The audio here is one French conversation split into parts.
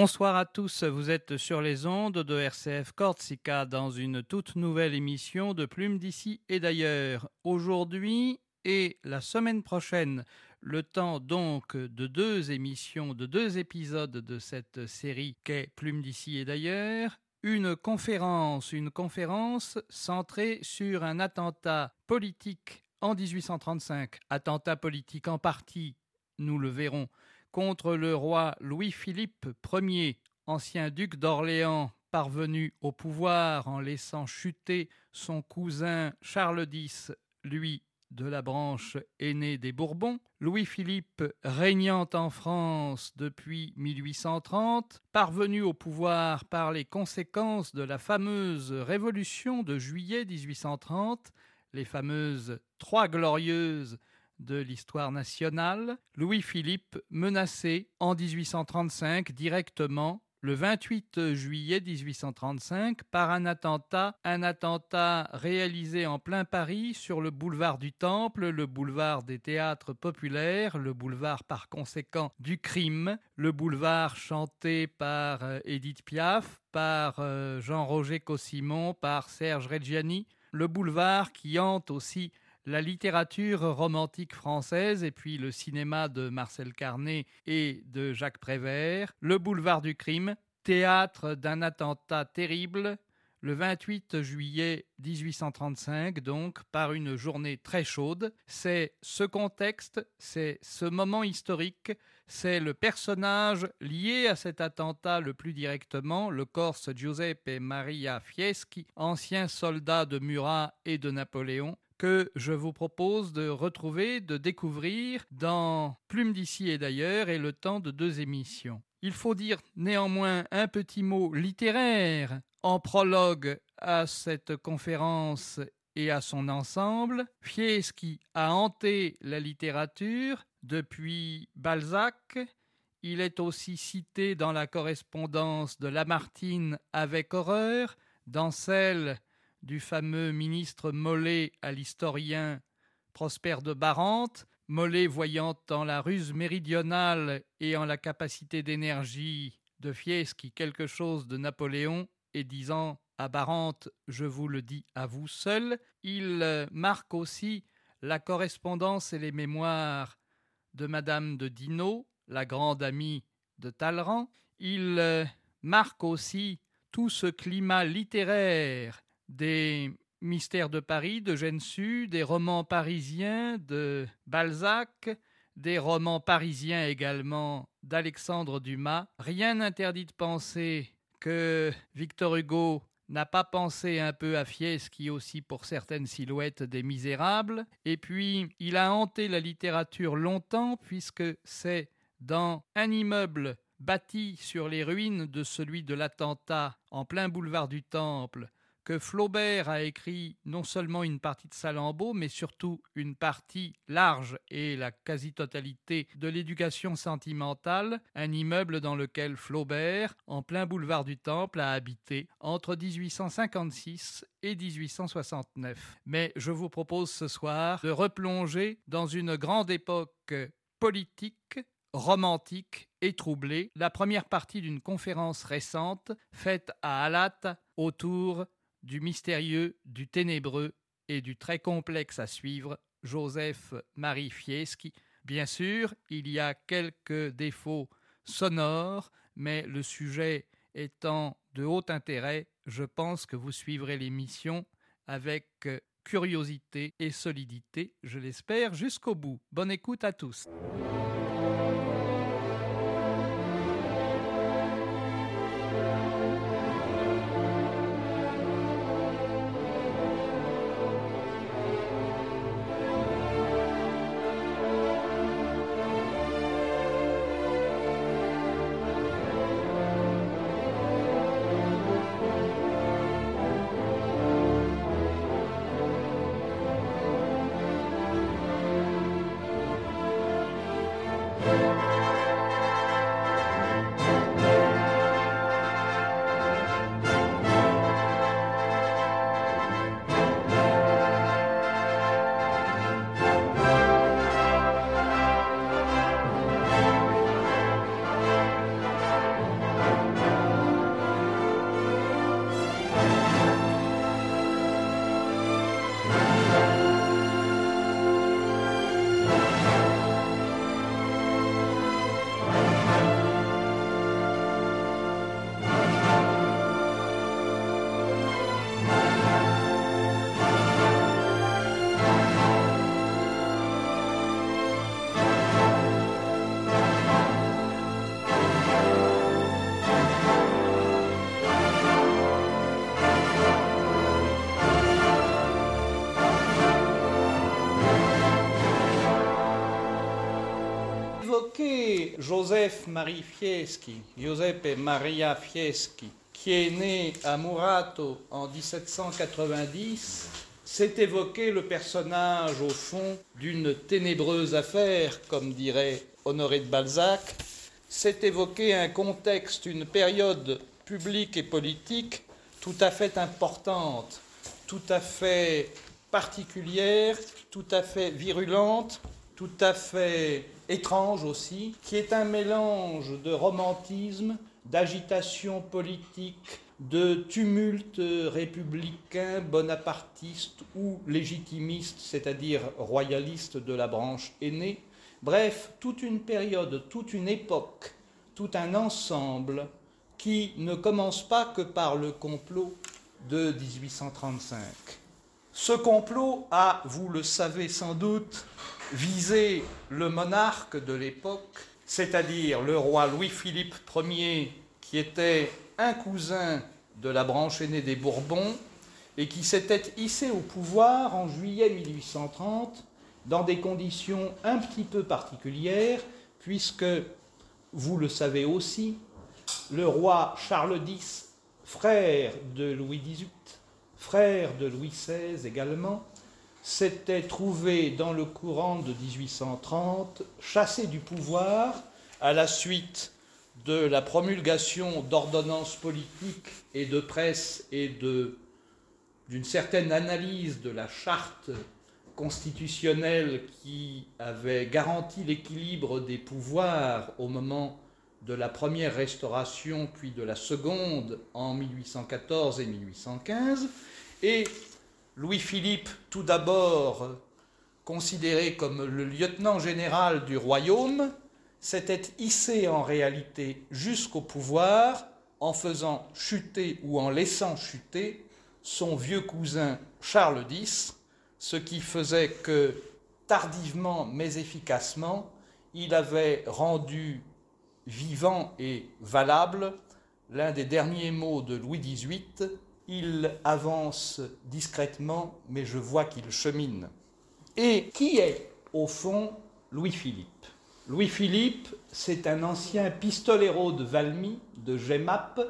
Bonsoir à tous, vous êtes sur les ondes de RCF Corsica dans une toute nouvelle émission de Plume d'ici et d'ailleurs. Aujourd'hui et la semaine prochaine, le temps donc de deux émissions, de deux épisodes de cette série qu'est Plume d'ici et d'ailleurs, une conférence, une conférence centrée sur un attentat politique en 1835, attentat politique en partie, nous le verrons, contre le roi Louis-Philippe Ier, ancien duc d'Orléans, parvenu au pouvoir en laissant chuter son cousin Charles X, lui de la branche aînée des Bourbons, Louis-Philippe régnant en France depuis 1830, parvenu au pouvoir par les conséquences de la fameuse révolution de juillet 1830, les fameuses Trois Glorieuses de l'histoire nationale, Louis-Philippe menacé en 1835 directement le 28 juillet 1835 par un attentat, un attentat réalisé en plein Paris sur le boulevard du Temple, le boulevard des théâtres populaires, le boulevard par conséquent du crime, le boulevard chanté par euh, Édith Piaf, par euh, Jean-Roger Cossimon, par Serge Reggiani, le boulevard qui hante aussi la littérature romantique française et puis le cinéma de Marcel Carnet et de Jacques Prévert, le boulevard du crime, théâtre d'un attentat terrible le 28 juillet 1835, donc par une journée très chaude. C'est ce contexte, c'est ce moment historique, c'est le personnage lié à cet attentat le plus directement, le Corse Giuseppe Maria Fieschi, ancien soldat de Murat et de Napoléon, que je vous propose de retrouver, de découvrir dans Plume d'ici et d'ailleurs et le temps de deux émissions. Il faut dire néanmoins un petit mot littéraire en prologue à cette conférence et à son ensemble. Fieschi a hanté la littérature depuis Balzac. Il est aussi cité dans la correspondance de Lamartine avec horreur, dans celle du fameux ministre Mollet à l'historien Prosper de Barante, Mollet voyant en la ruse méridionale et en la capacité d'énergie de Fieschi quelque chose de Napoléon, et disant à Barante Je vous le dis à vous seul, il marque aussi la correspondance et les mémoires de Madame de Dino, la grande amie de Talleyrand. Il marque aussi tout ce climat littéraire des Mystères de Paris de Gensu, des romans parisiens de Balzac, des romans parisiens également d'Alexandre Dumas. Rien n'interdit de penser que Victor Hugo n'a pas pensé un peu à Fieschi aussi pour certaines silhouettes des Misérables. Et puis, il a hanté la littérature longtemps puisque c'est dans un immeuble bâti sur les ruines de celui de l'attentat en plein boulevard du Temple Flaubert a écrit non seulement une partie de Salammbô, mais surtout une partie large et la quasi-totalité de l'éducation sentimentale, un immeuble dans lequel Flaubert, en plein boulevard du Temple, a habité entre 1856 et 1869. Mais je vous propose ce soir de replonger dans une grande époque politique romantique et troublée, la première partie d'une conférence récente faite à Alat autour du mystérieux, du ténébreux et du très complexe à suivre, Joseph Marie Fieschi. Bien sûr, il y a quelques défauts sonores, mais le sujet étant de haut intérêt, je pense que vous suivrez l'émission avec curiosité et solidité, je l'espère, jusqu'au bout. Bonne écoute à tous. Joseph Marie Fieschi, Giuseppe Maria Fieschi, qui est né à Murato en 1790, c'est évoqué le personnage, au fond, d'une ténébreuse affaire, comme dirait Honoré de Balzac. C'est évoqué un contexte, une période publique et politique tout à fait importante, tout à fait particulière, tout à fait virulente, tout à fait étrange aussi, qui est un mélange de romantisme, d'agitation politique, de tumulte républicain, bonapartiste ou légitimiste, c'est-à-dire royaliste de la branche aînée. Bref, toute une période, toute une époque, tout un ensemble qui ne commence pas que par le complot de 1835. Ce complot a, vous le savez sans doute, visé le monarque de l'époque, c'est-à-dire le roi Louis-Philippe Ier, qui était un cousin de la branche aînée des Bourbons et qui s'était hissé au pouvoir en juillet 1830 dans des conditions un petit peu particulières, puisque, vous le savez aussi, le roi Charles X, frère de Louis XVIII, frère de Louis XVI également, s'était trouvé dans le courant de 1830 chassé du pouvoir à la suite de la promulgation d'ordonnances politiques et de presse et d'une certaine analyse de la charte constitutionnelle qui avait garanti l'équilibre des pouvoirs au moment de la première restauration puis de la seconde en 1814 et 1815 et Louis-Philippe tout d'abord considéré comme le lieutenant général du royaume s'était hissé en réalité jusqu'au pouvoir en faisant chuter ou en laissant chuter son vieux cousin Charles X, ce qui faisait que tardivement mais efficacement, il avait rendu vivant et valable l'un des derniers mots de Louis XVIII, il avance discrètement, mais je vois qu'il chemine. Et qui est, au fond, Louis-Philippe? Louis-Philippe, c'est un ancien pistolero de Valmy, de Gemap.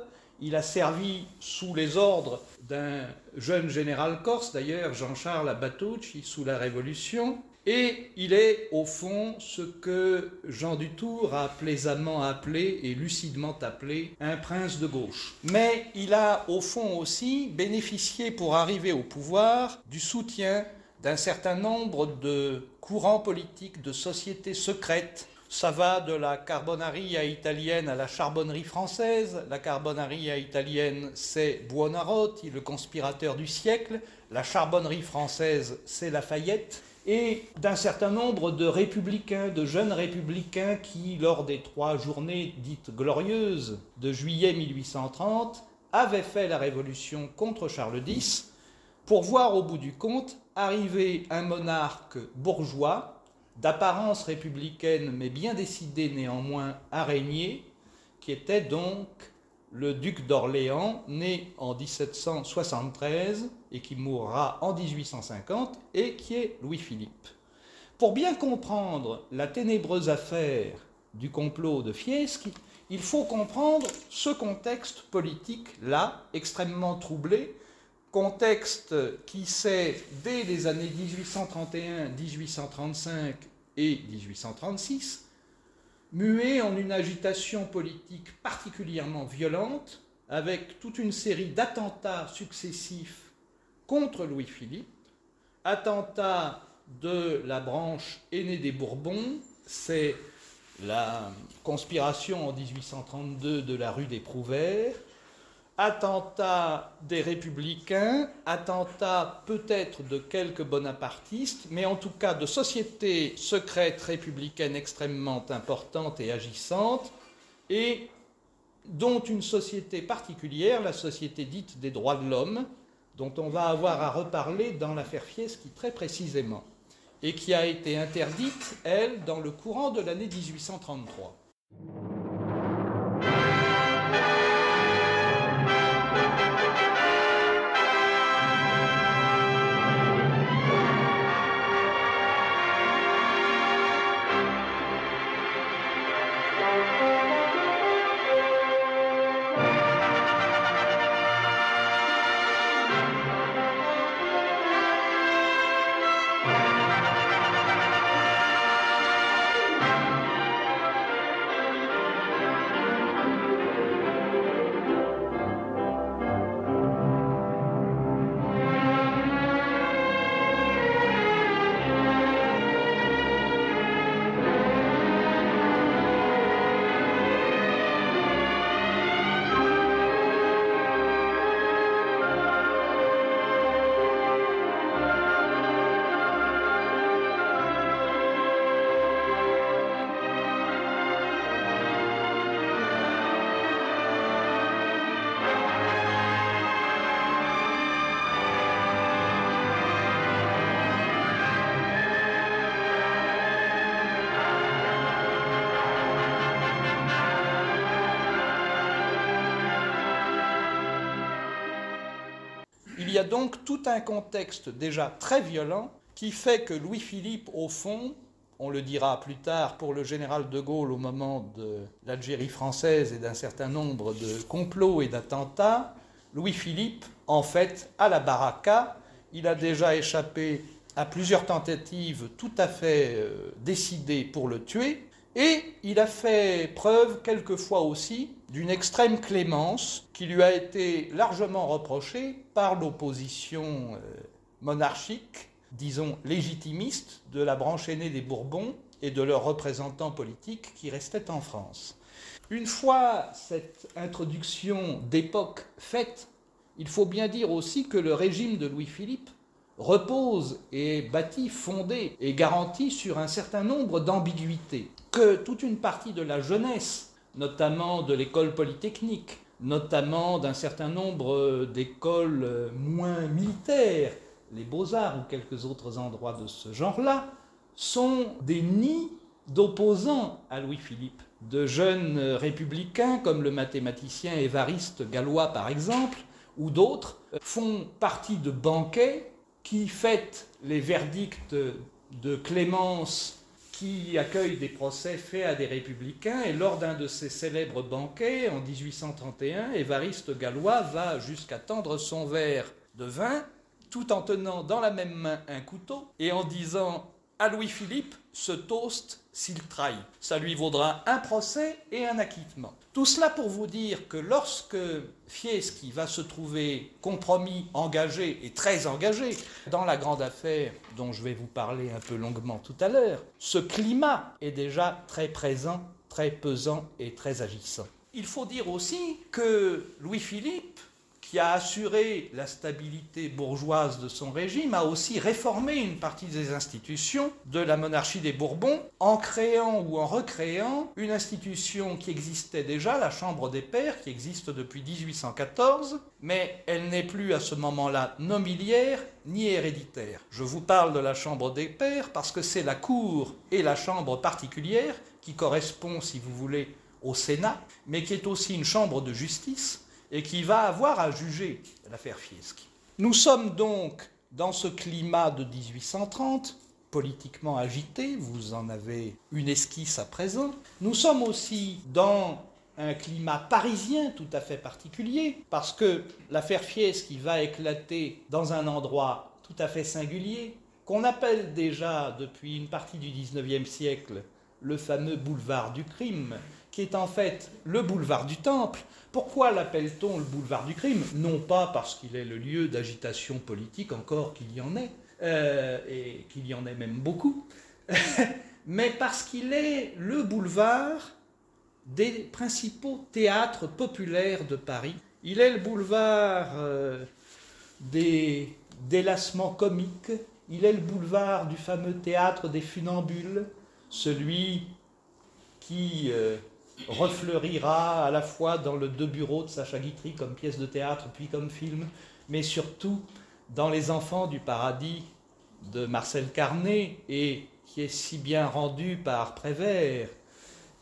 Il a servi sous les ordres d'un jeune général corse, d'ailleurs, Jean-Charles Abatucci, sous la Révolution. Et il est, au fond, ce que Jean Dutour a plaisamment appelé et lucidement appelé un prince de gauche. Mais il a, au fond aussi, bénéficié pour arriver au pouvoir du soutien d'un certain nombre de courants politiques, de sociétés secrètes. Ça va de la carbonaria italienne à la charbonnerie française. La carbonaria italienne, c'est Buonarroti, le conspirateur du siècle. La charbonnerie française, c'est Lafayette. Et d'un certain nombre de républicains, de jeunes républicains qui, lors des trois journées dites glorieuses de juillet 1830, avaient fait la révolution contre Charles X pour voir au bout du compte arriver un monarque bourgeois, d'apparence républicaine mais bien décidé néanmoins à régner, qui était donc le duc d'Orléans, né en 1773 et qui mourra en 1850, et qui est Louis-Philippe. Pour bien comprendre la ténébreuse affaire du complot de Fieschi, il faut comprendre ce contexte politique-là, extrêmement troublé, contexte qui s'est, dès les années 1831, 1835 et 1836, mué en une agitation politique particulièrement violente, avec toute une série d'attentats successifs contre Louis-Philippe, attentats de la branche aînée des Bourbons, c'est la conspiration en 1832 de la rue des Prouvaires, attentat des républicains, attentat peut-être de quelques bonapartistes, mais en tout cas de sociétés secrètes républicaines extrêmement importantes et agissantes, et dont une société particulière, la société dite des droits de l'homme, dont on va avoir à reparler dans l'affaire Fieschi très précisément, et qui a été interdite, elle, dans le courant de l'année 1833. Il y a donc tout un contexte déjà très violent qui fait que Louis-Philippe, au fond, on le dira plus tard pour le général de Gaulle au moment de l'Algérie française et d'un certain nombre de complots et d'attentats, Louis-Philippe, en fait, à la baraka, il a déjà échappé à plusieurs tentatives tout à fait euh, décidées pour le tuer, et il a fait preuve quelquefois aussi d'une extrême clémence qui lui a été largement reprochée par l'opposition euh, monarchique, disons légitimiste, de la branche aînée des Bourbons et de leurs représentants politiques qui restaient en France. Une fois cette introduction d'époque faite, il faut bien dire aussi que le régime de Louis-Philippe repose et est bâti, fondé et garanti sur un certain nombre d'ambiguïtés, que toute une partie de la jeunesse notamment de l'école polytechnique, notamment d'un certain nombre d'écoles moins militaires, les beaux-arts ou quelques autres endroits de ce genre-là, sont des nids d'opposants à Louis-Philippe, de jeunes républicains comme le mathématicien Évariste Gallois par exemple, ou d'autres, font partie de banquets qui fêtent les verdicts de clémence qui accueille des procès faits à des républicains. Et lors d'un de ces célèbres banquets, en 1831, Évariste Gallois va jusqu'à tendre son verre de vin, tout en tenant dans la même main un couteau, et en disant à Louis-Philippe ce toast s'il trahit. Ça lui vaudra un procès et un acquittement. Tout cela pour vous dire que lorsque Fieschi va se trouver compromis, engagé et très engagé dans la grande affaire dont je vais vous parler un peu longuement tout à l'heure, ce climat est déjà très présent, très pesant et très agissant. Il faut dire aussi que Louis-Philippe qui a assuré la stabilité bourgeoise de son régime, a aussi réformé une partie des institutions de la monarchie des Bourbons en créant ou en recréant une institution qui existait déjà, la Chambre des Pairs, qui existe depuis 1814, mais elle n'est plus à ce moment-là nobiliaire ni héréditaire. Je vous parle de la Chambre des Pairs parce que c'est la Cour et la Chambre particulière qui correspond, si vous voulez, au Sénat, mais qui est aussi une chambre de justice et qui va avoir à juger l'affaire Fieschi. Nous sommes donc dans ce climat de 1830, politiquement agité, vous en avez une esquisse à présent. Nous sommes aussi dans un climat parisien tout à fait particulier, parce que l'affaire Fieschi va éclater dans un endroit tout à fait singulier, qu'on appelle déjà depuis une partie du XIXe siècle le fameux boulevard du crime, est en fait le boulevard du Temple, pourquoi l'appelle-t-on le boulevard du crime? Non pas parce qu'il est le lieu d'agitation politique, encore qu'il y en ait, euh, et qu'il y en ait même beaucoup, mais parce qu'il est le boulevard des principaux théâtres populaires de Paris. Il est le boulevard euh, des délassements comiques, il est le boulevard du fameux théâtre des funambules, celui qui euh, refleurira à la fois dans le Deux Bureaux de Sacha Guitry comme pièce de théâtre puis comme film, mais surtout dans Les Enfants du Paradis de Marcel Carnet et qui est si bien rendu par Prévert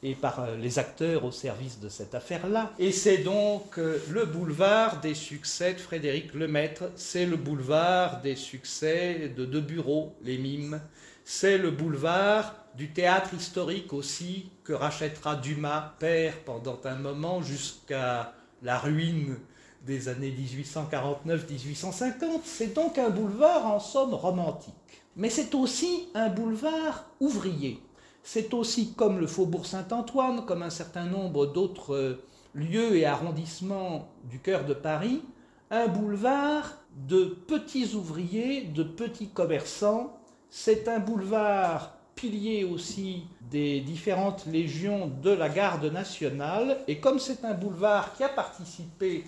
et par euh, les acteurs au service de cette affaire-là. Et c'est donc euh, le boulevard des succès de Frédéric Lemaître, c'est le boulevard des succès de Deux Bureaux, les mimes, c'est le boulevard du théâtre historique aussi que rachètera Dumas, père, pendant un moment jusqu'à la ruine des années 1849-1850. C'est donc un boulevard en somme romantique. Mais c'est aussi un boulevard ouvrier. C'est aussi comme le Faubourg Saint-Antoine, comme un certain nombre d'autres lieux et arrondissements du cœur de Paris, un boulevard de petits ouvriers, de petits commerçants. C'est un boulevard pilier aussi des différentes légions de la garde nationale. Et comme c'est un boulevard qui a participé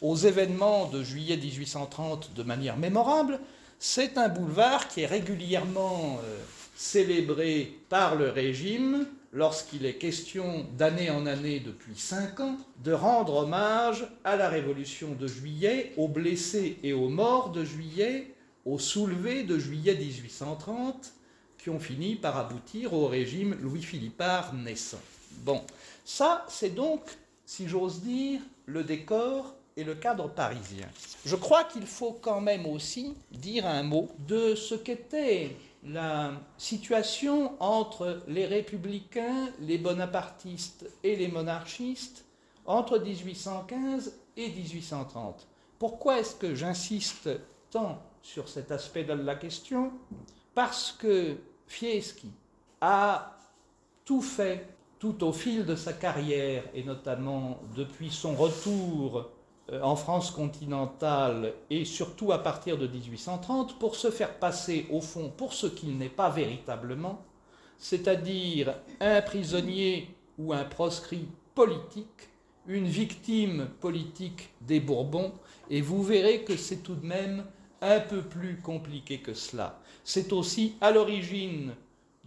aux événements de juillet 1830 de manière mémorable, c'est un boulevard qui est régulièrement euh, célébré par le régime lorsqu'il est question d'année en année depuis cinq ans de rendre hommage à la révolution de juillet, aux blessés et aux morts de juillet, aux soulevés de juillet 1830 qui ont fini par aboutir au régime Louis-Philippard naissant. Bon, ça c'est donc, si j'ose dire, le décor et le cadre parisien. Je crois qu'il faut quand même aussi dire un mot de ce qu'était la situation entre les républicains, les bonapartistes et les monarchistes entre 1815 et 1830. Pourquoi est-ce que j'insiste tant sur cet aspect de la question? Parce que Fieschi a tout fait tout au fil de sa carrière, et notamment depuis son retour euh, en France continentale et surtout à partir de 1830 pour se faire passer au fond pour ce qu'il n'est pas véritablement, c'est-à-dire un prisonnier ou un proscrit politique, une victime politique des Bourbons, et vous verrez que c'est tout de même un peu plus compliqué que cela. C'est aussi à l'origine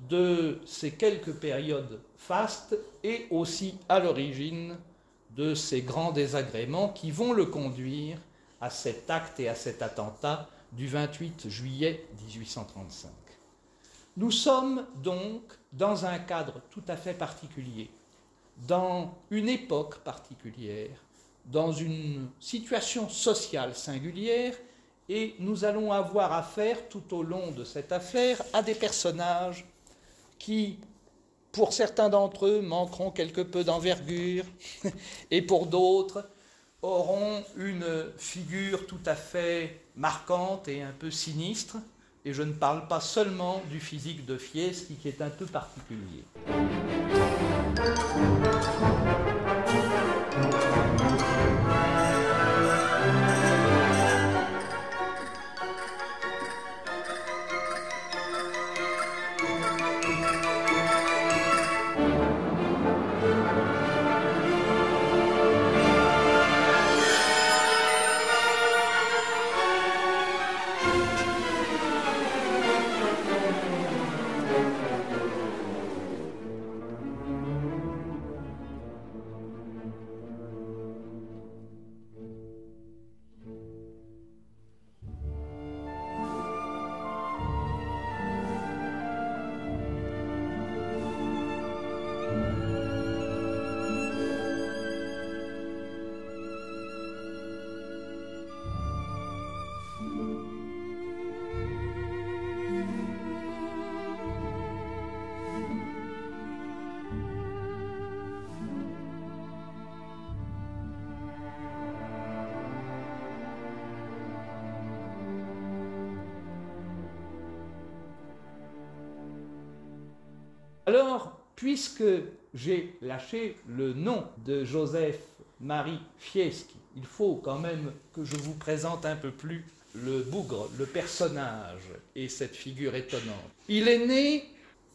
de ces quelques périodes fastes et aussi à l'origine de ces grands désagréments qui vont le conduire à cet acte et à cet attentat du 28 juillet 1835. Nous sommes donc dans un cadre tout à fait particulier, dans une époque particulière, dans une situation sociale singulière, et nous allons avoir affaire tout au long de cette affaire à des personnages qui pour certains d'entre eux, manqueront quelque peu d'envergure, et pour d'autres, auront une figure tout à fait marquante et un peu sinistre. Et je ne parle pas seulement du physique de Fieschi qui est un peu particulier. Puisque j'ai lâché le nom de Joseph-Marie Fieschi, il faut quand même que je vous présente un peu plus le bougre, le personnage et cette figure étonnante. Il est né,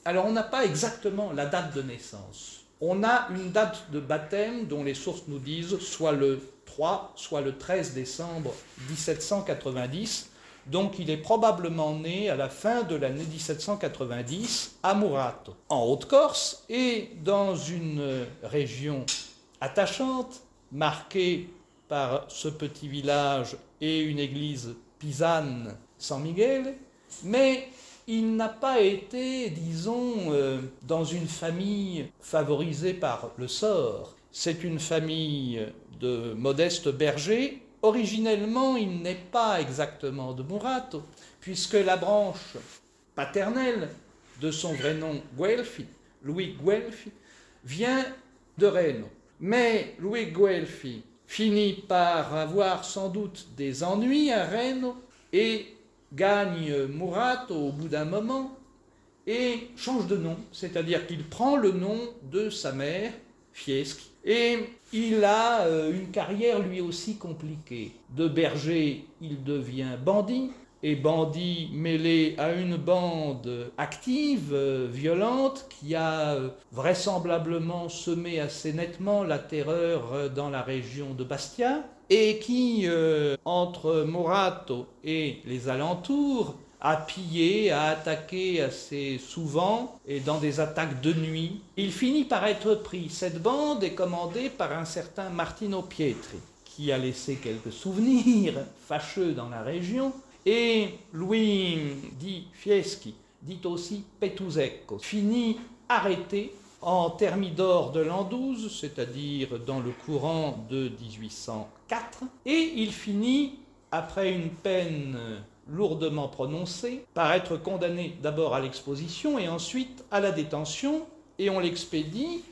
alors on n'a pas exactement la date de naissance. On a une date de baptême dont les sources nous disent soit le 3, soit le 13 décembre 1790, donc il est probablement né à la fin de l'année 1790 à Murato, en Haute-Corse, et dans une région attachante, marquée par ce petit village et une église pisane San Miguel, mais il n'a pas été, disons, euh, dans une famille favorisée par le sort. C'est une famille de modestes bergers Originellement, il n'est pas exactement de Murato, puisque la branche paternelle de son vrai nom Guelfi, Louis Guelfi, vient de Reno. Mais Louis Guelfi finit par avoir sans doute des ennuis à Reno et gagne Murat au bout d'un moment et change de nom, c'est-à-dire qu'il prend le nom de sa mère, Fieschi, et il a euh, une carrière lui aussi compliquée. De berger, il devient bandit, et bandit mêlé à une bande active, euh, violente, qui a euh, vraisemblablement semé assez nettement la terreur dans la région de Bastia, et qui, entre Morato et les alentours, a pillé, a attaqué assez souvent et dans des attaques de nuit. Il finit par être pris. Cette bande est commandée par un certain Martino Pietri, qui a laissé quelques souvenirs fâcheux dans la région. Et Louis dit Fieschi, dit aussi Petuzecco, finit arrêté en Thermidor de l'an 12, c'est-à-dire dans le courant de 1804, et il finit, après une peine lourdement prononcé, par être condamné d'abord à l'exposition et ensuite à la détention, et on l'expédie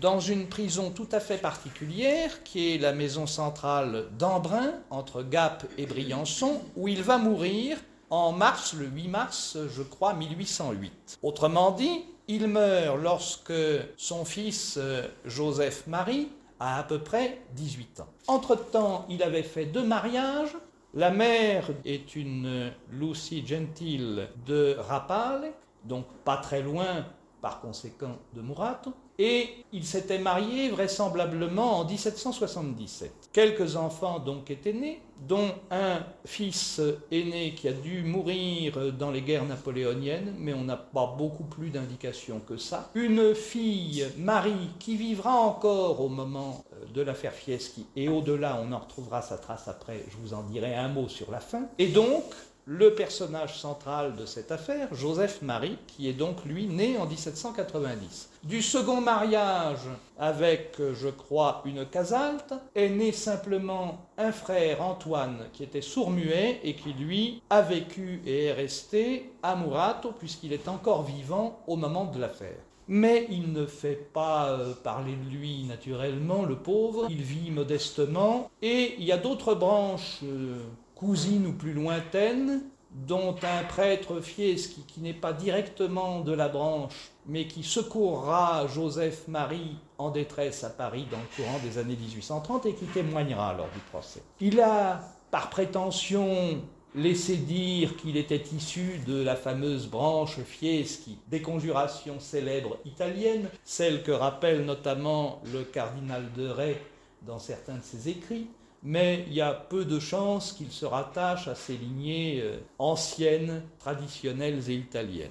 dans une prison tout à fait particulière, qui est la maison centrale d'Embrun, entre Gap et Briançon, où il va mourir en mars, le 8 mars, je crois, 1808. Autrement dit, il meurt lorsque son fils Joseph-Marie a à peu près 18 ans. Entre-temps, il avait fait deux mariages, la mère est une Lucie Gentile de Rapale, donc pas très loin par conséquent de Murato, et il s'était marié vraisemblablement en 1777. Quelques enfants donc étaient nés, dont un fils aîné qui a dû mourir dans les guerres napoléoniennes, mais on n'a pas beaucoup plus d'indications que ça. Une fille, Marie, qui vivra encore au moment euh, de l'affaire Fieschi, et au-delà, on en retrouvera sa trace après, je vous en dirai un mot sur la fin. Et donc, le personnage central de cette affaire, Joseph Marie, qui est donc lui né en 1790. Du second mariage avec, je crois, une casalte, est né simplement un frère, Antoine, qui était sourd-muet et qui, lui, a vécu et est resté à Murato, puisqu'il est encore vivant au moment de l'affaire. Mais il ne fait pas euh, parler de lui naturellement, le pauvre. Il vit modestement. Et il y a d'autres branches euh, cousine ou plus lointaine, dont un prêtre fiesque qui, n'est pas directement de la branche, mais qui secourra Joseph-Marie en détresse à Paris dans le courant des années 1830 et qui témoignera lors du procès. Il a, par prétention, laissé dire qu'il était issu de la fameuse branche Fieschi, des conjurations célèbres italiennes, celles que rappelle notamment le cardinal de Ray dans certains de ses écrits mais il y a peu de chances qu'il se rattache à ces lignées euh, anciennes, traditionnelles et italiennes.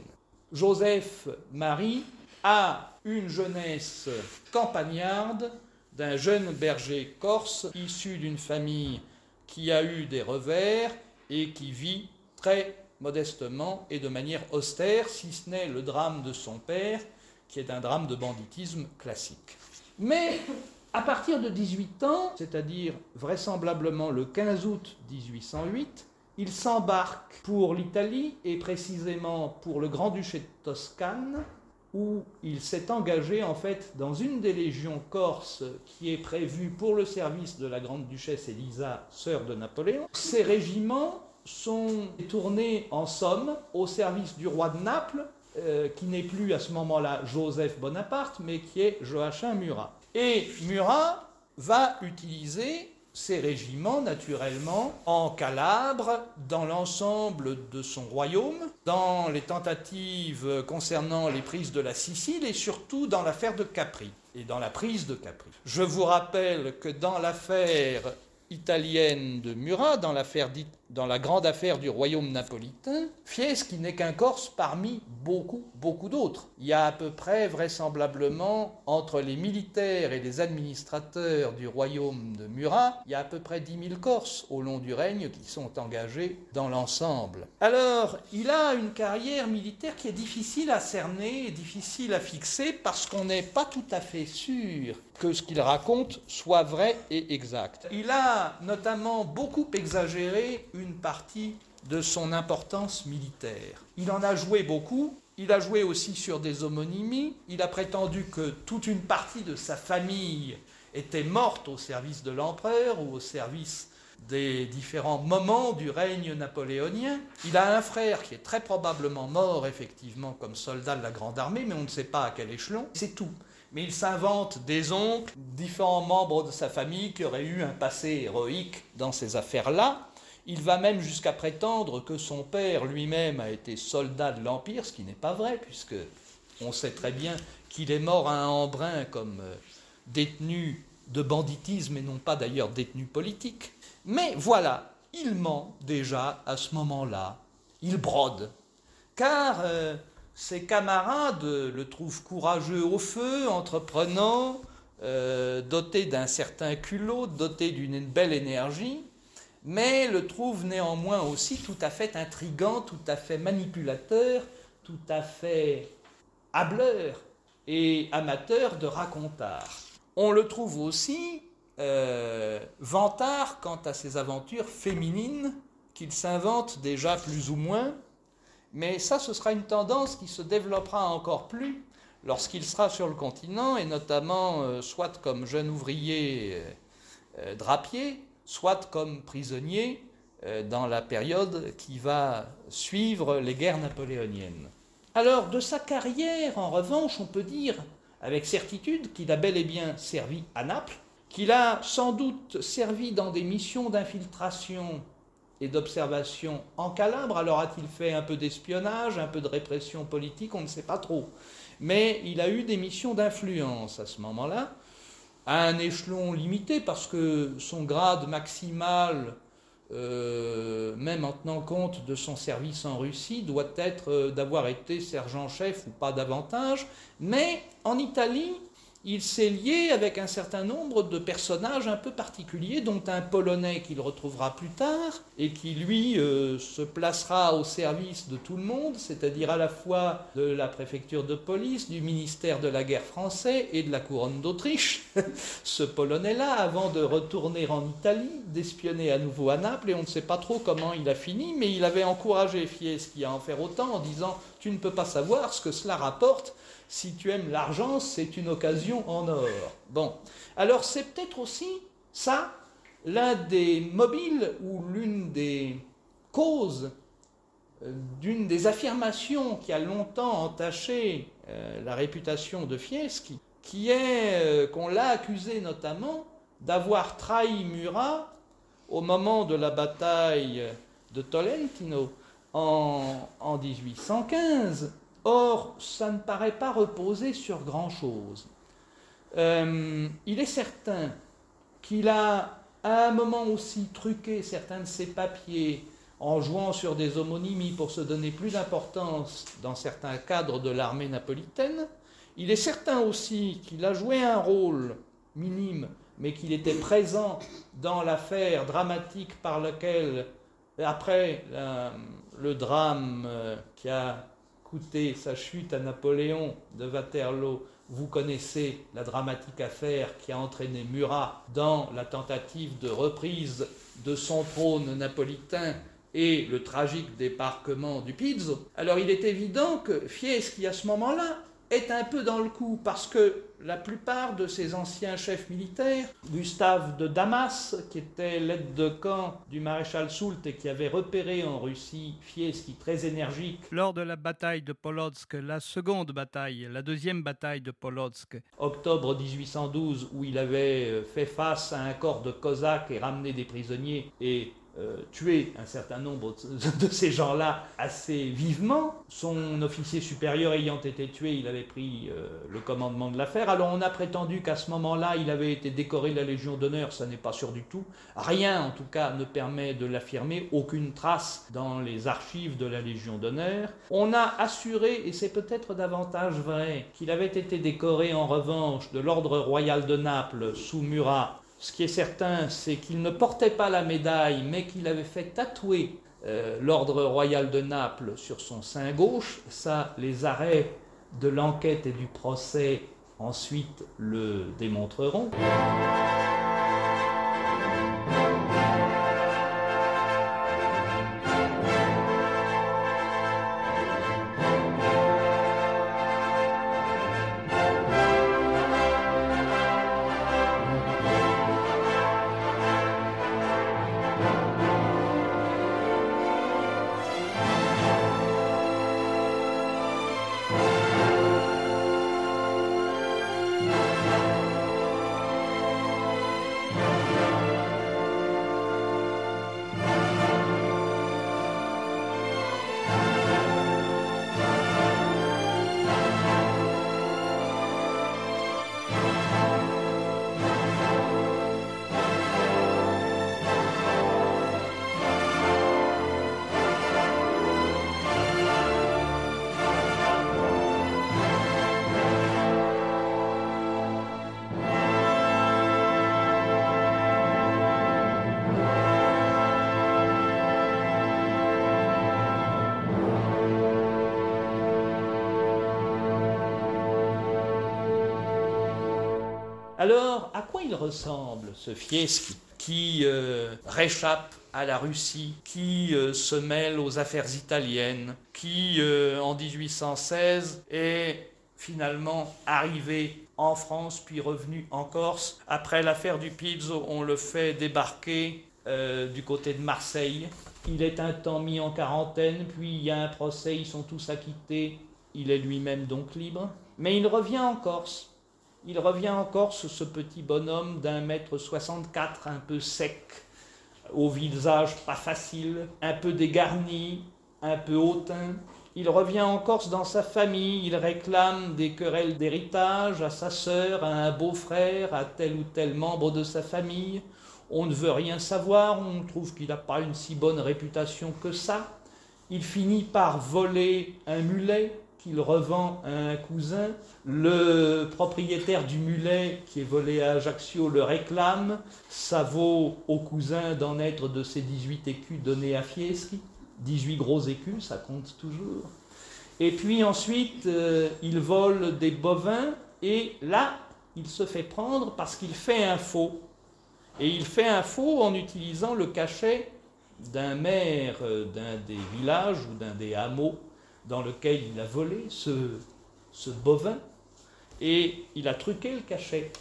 Joseph Marie a une jeunesse campagnarde d'un jeune berger corse issu d'une famille qui a eu des revers et qui vit très modestement et de manière austère, si ce n'est le drame de son père, qui est un drame de banditisme classique. Mais à partir de 18 ans, c'est-à-dire vraisemblablement le 15 août 1808, il s'embarque pour l'Italie et précisément pour le Grand-Duché de Toscane, où il s'est engagé en fait dans une des légions corses qui est prévue pour le service de la grande-duchesse Elisa, sœur de Napoléon. Ces régiments sont tournés en somme au service du roi de Naples, euh, qui n'est plus à ce moment-là Joseph Bonaparte, mais qui est Joachim Murat. Et Murat va utiliser ces régiments, naturellement, en Calabre, dans l'ensemble de son royaume, dans les tentatives concernant les prises de la Sicile et surtout dans l'affaire de Capri et dans la prise de Capri. Je vous rappelle que dans l'affaire italienne de Murat, dans l'affaire dite dans la grande affaire du royaume napolitain, Fieschi n'est qu'un Corse parmi beaucoup, beaucoup d'autres. Il y a à peu près, vraisemblablement, entre les militaires et les administrateurs du royaume de Murat, il y a à peu près 10 000 Corses au long du règne qui sont engagés dans l'ensemble. Alors, il a une carrière militaire qui est difficile à cerner difficile à fixer parce qu'on n'est pas tout à fait sûr que ce qu'il raconte soit vrai et exact. Il a notamment beaucoup exagéré une partie de son importance militaire. Il en a joué beaucoup, Il a joué aussi sur des homonymies. Il a prétendu que toute une partie de sa famille était morte au service de l'empereur ou au service des différents moments du règne napoléonien. Il a un frère qui est très probablement mort effectivement comme soldat de la Grande Armée, mais on ne sait pas à quel échelon. C'est tout. Mais il s'invente des oncles, différents membres de sa famille qui auraient eu un passé héroïque dans ces affaires-là. Il va même jusqu'à prétendre que son père lui-même a été soldat de l'Empire, ce qui n'est pas vrai, puisque on sait très bien qu'il est mort à un embrun comme euh, détenu de banditisme et non pas d'ailleurs détenu politique. Mais voilà, il ment déjà à ce moment-là, il brode, car euh, ses camarades le trouvent courageux au feu, entreprenant, euh, doté d'un certain culot, doté d'une belle énergie, mais le trouvent néanmoins aussi tout à fait intrigant, tout à fait manipulateur, tout à fait hableur et amateur de racontard. On le trouve aussi euh, vantard quant à ses aventures féminines qu'il s'invente déjà plus ou moins, mais ça ce sera une tendance qui se développera encore plus lorsqu'il sera sur le continent, et notamment euh, soit comme jeune ouvrier euh, drapier, soit comme prisonnier dans la période qui va suivre les guerres napoléoniennes. Alors de sa carrière, en revanche, on peut dire avec certitude qu'il a bel et bien servi à Naples, qu'il a sans doute servi dans des missions d'infiltration et d'observation en Calabre. Alors a-t-il fait un peu d'espionnage, un peu de répression politique? On ne sait pas trop. Mais il a eu des missions d'influence à ce moment-là, à un échelon limité, parce que son grade maximal, euh, même en tenant compte de son service en Russie, doit être euh, d'avoir été sergent-chef ou pas davantage. Mais en Italie, il s'est lié avec un certain nombre de personnages un peu particuliers, dont un Polonais qu'il retrouvera plus tard, et qui lui euh, se placera au service de tout le monde, c'est-à-dire à la fois de la préfecture de police, du ministère de la guerre français et de la couronne d'Autriche. Ce Polonais-là, avant de retourner en Italie, d'espionner à nouveau à Naples, et on ne sait pas trop comment il a fini, mais il avait encouragé Fieschi à en faire autant en disant Tu ne peux pas savoir ce que cela rapporte si tu aimes l'argent, c'est une occasion en or. Bon, alors c'est peut-être aussi ça l'un des mobiles ou l'une des causes euh, d'une des affirmations qui a longtemps entaché euh, la réputation de Fieschi, qui est euh, qu'on l'a accusé notamment d'avoir trahi Murat au moment de la bataille de Tolentino en, en 1815 Or, ça ne paraît pas reposer sur grand-chose. Euh, il est certain qu'il a à un moment aussi truqué certains de ses papiers en jouant sur des homonymies pour se donner plus d'importance dans certains cadres de l'armée napolitaine. Il est certain aussi qu'il a joué un rôle minime, mais qu'il était présent dans l'affaire dramatique par laquelle, après le drame euh, qui a Écoutez, sa chute à Napoléon de Waterloo, vous connaissez la dramatique affaire qui a entraîné Murat dans la tentative de reprise de son trône napolitain et le tragique débarquement du Pizzo. Alors il est évident que Fieschi, à ce moment-là, est un peu dans le coup parce que la plupart de ces anciens chefs militaires, Gustave de Damas, qui était l'aide de camp du maréchal Soult et qui avait repéré en Russie Fieschi très énergique. Lors de la bataille de Polotsk, la seconde bataille, la deuxième bataille de Polotsk. Octobre 1812, où il avait fait face à un corps de cosaques et ramené des prisonniers et euh, tuer un certain nombre de ces gens-là assez vivement. Son officier supérieur ayant été tué, il avait pris euh, le commandement de l'affaire. Alors on a prétendu qu'à ce moment-là, il avait été décoré de la Légion d'honneur, ça n'est pas sûr du tout. Rien en tout cas ne permet de l'affirmer, aucune trace dans les archives de la Légion d'honneur. On a assuré, et c'est peut-être davantage vrai, qu'il avait été décoré en revanche de l'ordre royal de Naples sous Murat ce qui est certain, c'est qu'il ne portait pas la médaille, mais qu'il avait fait tatouer euh, l'ordre royal de Naples sur son sein gauche. Ça, les arrêts de l'enquête et du procès ensuite le démontreront. Ressemble, ce Fieschi, qui euh, réchappe à la Russie, qui euh, se mêle aux affaires italiennes, qui, euh, en 1816, est finalement arrivé en France, puis revenu en Corse. Après l'affaire du Pizzo, on le fait débarquer du côté de Marseille. Il est un temps mis en quarantaine, puis il y a un procès, ils sont tous acquittés. Il est lui-même donc libre. Mais il revient en Corse il revient en Corse, ce petit bonhomme d'un mètre soixante-quatre, un peu sec, au visage pas facile, un peu dégarni, un peu hautain. Il revient en Corse dans sa famille, il réclame des querelles d'héritage à sa sœur, à un beau-frère, à tel ou tel membre de sa famille. On ne veut rien savoir, on trouve qu'il n'a pas une si bonne réputation que ça. Il finit par voler un mulet qu'il revend à un cousin. Le propriétaire du mulet qui est volé à Ajaccio le réclame. Ça vaut au cousin d'en être de ses 18 écus donnés à Fieschi. 18 gros écus, ça compte toujours. Et puis ensuite, euh, il vole des bovins et là, il se fait prendre parce qu'il fait un faux. Et il fait un faux en utilisant le cachet d'un maire euh, d'un des villages ou d'un des hameaux dans lequel il a volé ce, bovin et il a truqué le cachet.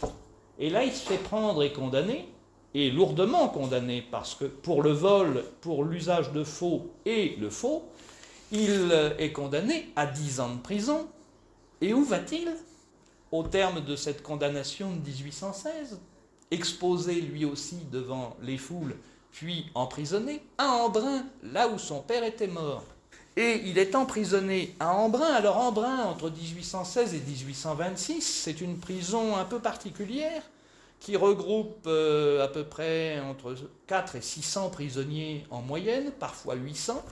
Et là, il se fait prendre et condamner, et lourdement condamné, parce que pour le vol, pour l'usage de faux et le faux, il est condamné à 10 ans de prison. Et où va-t-il? Au terme de cette condamnation de 1816, exposé lui aussi devant les foules, puis emprisonné, à Embrun, là où son père était mort. Et il est emprisonné à Embrun. Alors Embrun, entre 1816 et 1826, c'est une prison un peu particulière qui regroupe euh, à peu près entre 4 et 600 prisonniers en moyenne, parfois 800.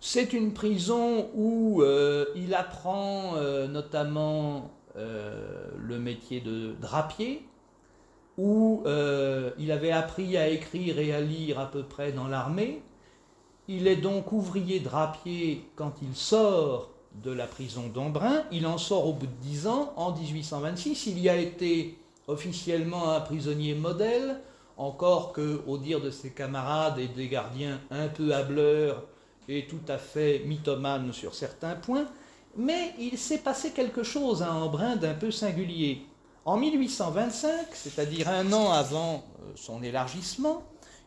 C'est une prison où euh, il apprend euh, notamment le métier de drapier, où il avait appris à écrire et à lire à peu près dans l'armée, il est donc ouvrier drapier quand il sort de la prison d'Embrun. Il en sort au bout de dix ans, en 1826. Il y a été officiellement un prisonnier modèle, encore que, au dire de ses camarades et des gardiens un peu hableurs et tout à fait mythomane sur certains points. Mais il s'est passé quelque chose à Embrun d'un peu singulier. En 1825, c'est-à-dire un an avant euh, son élargissement,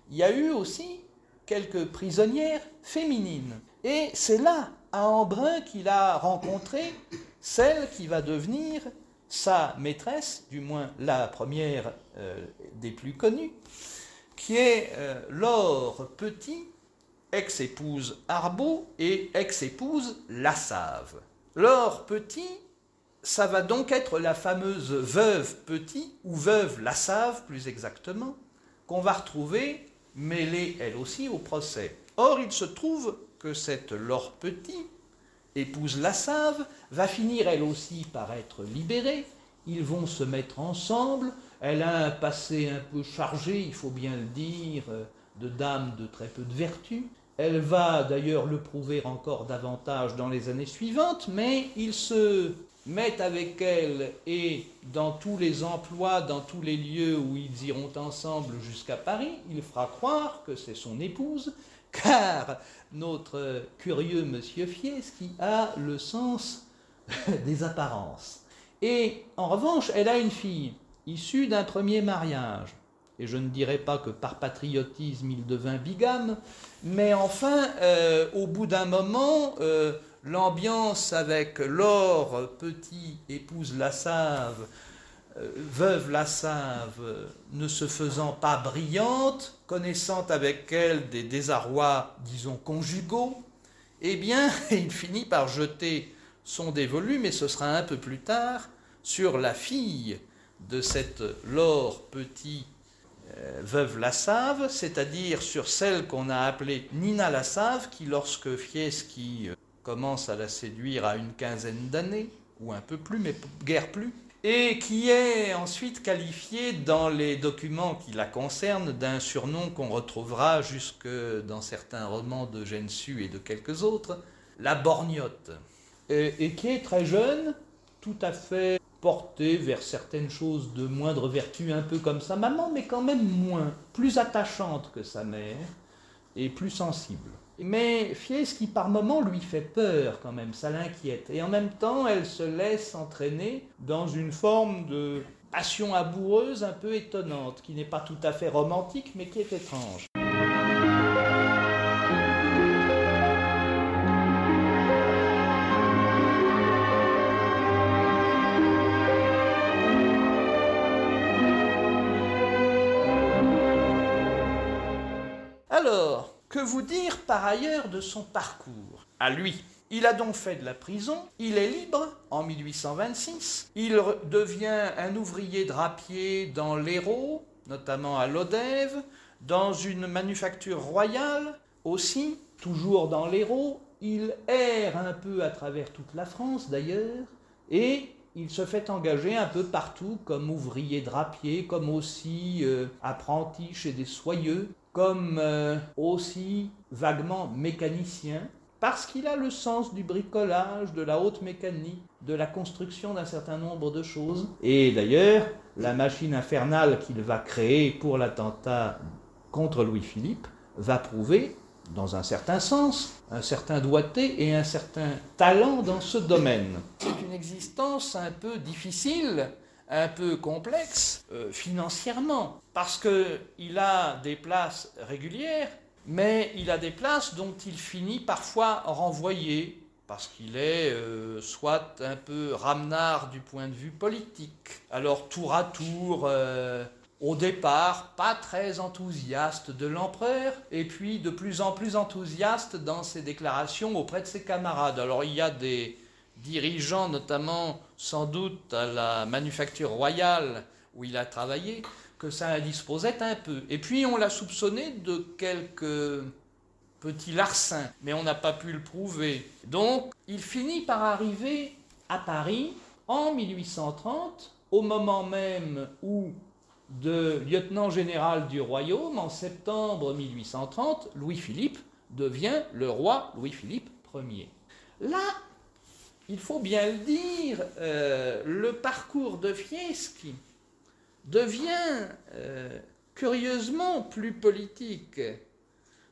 il y a eu aussi quelques prisonnières féminines. Et c'est là, à Embrun, qu'il a rencontré celle qui va devenir sa maîtresse, du moins la première euh, des plus connues, qui est euh, Laure Petit, ex-épouse Arbeau et ex-épouse Lassave. Laure Petit, ça va donc être la fameuse veuve Petit, ou veuve Lassave plus exactement, qu'on va retrouver mêlée elle aussi au procès. Or, il se trouve que cette Laure Petit, épouse Lassave, va finir elle aussi par être libérée. Ils vont se mettre ensemble. Elle a un passé un peu chargé, il faut bien le dire, de dame de très peu de vertu. Elle va d'ailleurs le prouver encore davantage dans les années suivantes, mais il se mettent avec elle et dans tous les emplois, dans tous les lieux où ils iront ensemble jusqu'à Paris, il fera croire que c'est son épouse, car notre curieux monsieur qui a le sens des apparences. Et en revanche, elle a une fille issue d'un premier mariage. Et je ne dirais pas que par patriotisme il devint bigame, mais enfin, euh, au bout d'un moment, euh, l'ambiance avec Laure, petit, épouse Lassave, euh, veuve Lassave, ne se faisant pas brillante, connaissant avec elle des désarrois, disons, conjugaux, eh bien, il finit par jeter son dévolu, mais ce sera un peu plus tard, sur la fille de cette Laure Petit euh, veuve Lassave, c'est-à-dire sur celle qu'on a appelée Nina Lassave, qui lorsque Fieschi euh, commence à la séduire à une quinzaine d'années, ou un peu plus, mais guère plus, et qui est ensuite qualifiée dans les documents qui la concernent d'un surnom qu'on retrouvera jusque dans certains romans de Gensu et de quelques autres, la borgnotte, et, qui est très jeune, tout à fait porté vers certaines choses de moindre vertu, un peu comme sa maman, mais quand même moins, plus attachante que sa mère et plus sensible. Mais Fieschi, par moments, lui fait peur quand même, ça l'inquiète. Et en même temps, elle se laisse entraîner dans une forme de passion amoureuse un peu étonnante, qui n'est pas tout à fait romantique, mais qui est étrange. Vous dire par ailleurs de son parcours. À lui. Il a donc fait de la prison, il est libre en 1826, il devient un ouvrier drapier dans l'Hérault, notamment à Lodève, dans une manufacture royale aussi, toujours dans l'Hérault, il erre un peu à travers toute la France d'ailleurs, et il se fait engager un peu partout comme ouvrier drapier, comme aussi euh, apprenti chez des soyeux, comme euh, aussi vaguement mécanicien, parce qu'il a le sens du bricolage, de la haute mécanique, de la construction d'un certain nombre de choses. Et d'ailleurs, la machine infernale qu'il va créer pour l'attentat contre Louis-Philippe va prouver, dans un certain sens, un certain doigté et un certain talent dans ce domaine. C'est une existence un peu difficile, un peu complexe euh, financièrement, parce qu'il a des places régulières, mais il a des places dont il finit parfois renvoyé, parce qu'il est euh, soit un peu ramenard du point de vue politique. Alors tour à tour, euh, au départ, pas très enthousiaste de l'empereur, et puis de plus en plus enthousiaste dans ses déclarations auprès de ses camarades. Alors il y a des dirigeants, notamment sans doute à la manufacture royale où il a travaillé, que ça indisposait un peu. Et puis on l'a soupçonné de quelques petits larcins, mais on n'a pas pu le prouver. Donc il finit par arriver à Paris en 1830, au moment même où de lieutenant général du royaume, en septembre 1830, Louis-Philippe devient le roi Louis-Philippe Ier. Là, il faut bien le dire, euh, le parcours de Fieschi devient euh, curieusement plus politique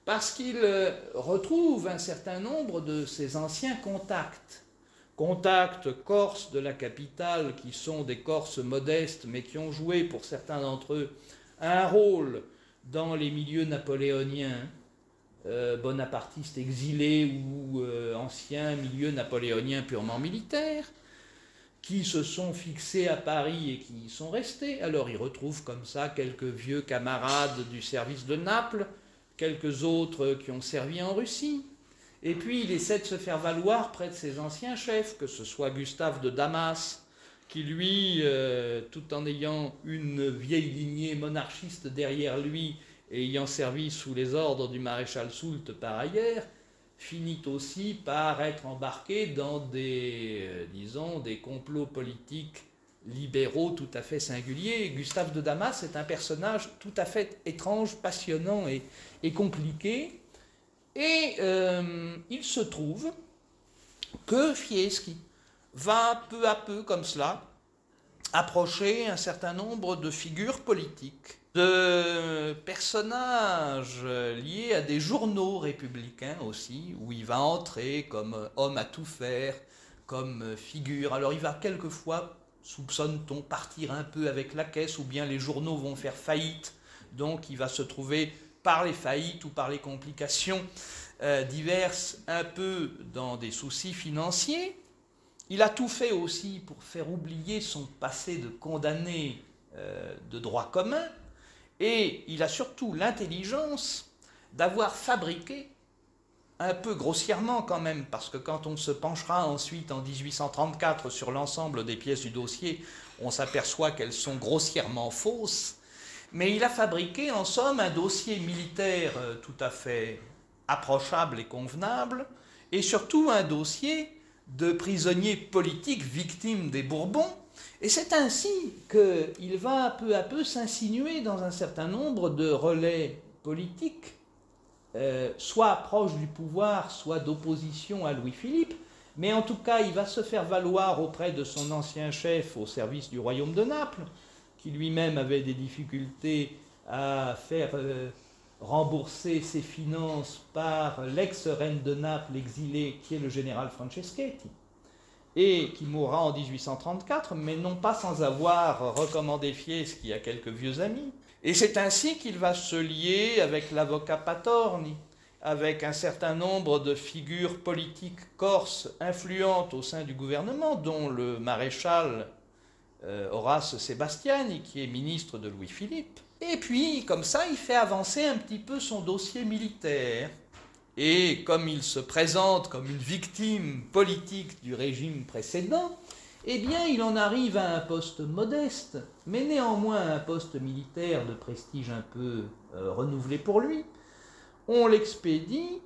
parce qu'il euh, retrouve un certain nombre de ses anciens contacts. Contacts corses de la capitale qui sont des Corses modestes mais qui ont joué pour certains d'entre eux un rôle dans les milieux napoléoniens euh, bonapartistes exilés ou euh, anciens milieux napoléoniens purement militaires, qui se sont fixés à Paris et qui y sont restés. Alors il retrouve comme ça quelques vieux camarades du service de Naples, quelques autres qui ont servi en Russie. Et puis il essaie de se faire valoir près de ses anciens chefs, que ce soit Gustave de Damas, qui lui, euh, tout en ayant une vieille lignée monarchiste derrière lui, ayant servi sous les ordres du maréchal Soult par ailleurs, finit aussi par être embarqué dans des, euh, disons, des complots politiques libéraux tout à fait singuliers. Gustave de Damas est un personnage tout à fait étrange, passionnant et, compliqué. Et euh, il se trouve que Fieschi va peu à peu, comme cela, approcher un certain nombre de figures politiques de personnages liés à des journaux républicains aussi, où il va entrer comme homme à tout faire, comme figure. Alors il va quelquefois, soupçonne-t-on, partir un peu avec la caisse, ou bien les journaux vont faire faillite, donc il va se trouver par les faillites ou par les complications euh, diverses, un peu dans des soucis financiers. Il a tout fait aussi pour faire oublier son passé de condamné euh, de droit commun, et il a surtout l'intelligence d'avoir fabriqué, un peu grossièrement quand même, parce que quand on se penchera ensuite en 1834 sur l'ensemble des pièces du dossier, on s'aperçoit qu'elles sont grossièrement fausses, mais il a fabriqué en somme un dossier militaire euh, tout à fait approchable et convenable, et surtout un dossier de prisonniers politiques victimes des Bourbons, et c'est ainsi qu'il va peu à peu s'insinuer dans un certain nombre de relais politiques, euh, soit proches du pouvoir, soit d'opposition à Louis-Philippe, mais en tout cas, il va se faire valoir auprès de son ancien chef au service du royaume de Naples, qui lui-même avait des difficultés à faire euh, rembourser ses finances par l'ex-reine de Naples exilée, qui est le général Franceschetti, et qui mourra en 1834, mais non pas sans avoir recommandé Fieschi à quelques vieux amis. Et c'est ainsi qu'il va se lier avec l'avocat Patorni, avec un certain nombre de figures politiques corses influentes au sein du gouvernement, dont le maréchal euh, Horace Sébastiani, qui est ministre de Louis-Philippe. Et puis, comme ça, il fait avancer un petit peu son dossier militaire. Et comme il se présente comme une victime politique du régime précédent, eh bien, il en arrive à un poste modeste, mais néanmoins un poste militaire de prestige un peu euh, renouvelé pour lui, on l'expédie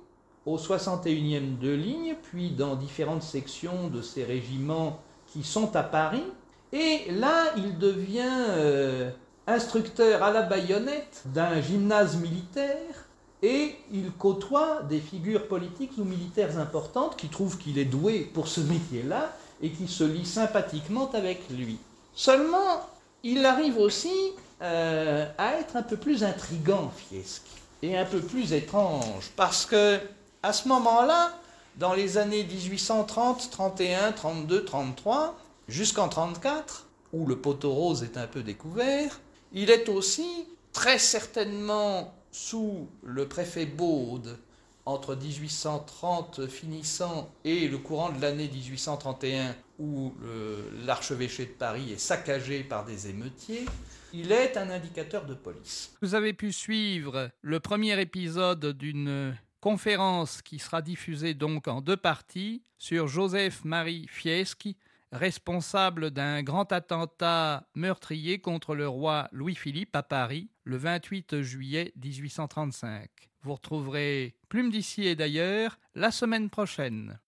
au 61e de ligne, puis dans différentes sections de ces régiments qui sont à Paris. Et là, il devient euh, instructeur à la baïonnette d'un gymnase militaire et il côtoie des figures politiques ou militaires importantes qui trouvent qu'il est doué pour ce métier-là et qui se lient sympathiquement avec lui. Seulement, il arrive aussi euh, à être un peu plus intrigant, Fieschi et un peu plus étrange, parce que à ce moment-là, dans les années 1830, 31, 32, 33, jusqu'en 34, où le poteau rose est un peu découvert, il est aussi très certainement sous le préfet Baude entre 1830 finissant et le courant de l'année 1831 où l'archevêché de Paris est saccagé par des émeutiers, il est un indicateur de police. Vous avez pu suivre le premier épisode d'une conférence qui sera diffusée donc en deux parties sur Joseph-Marie Fieschi, responsable d'un grand attentat meurtrier contre le roi Louis-Philippe à Paris le 28 juillet 1835. Vous retrouverez Plume d'ici et d'ailleurs la semaine prochaine.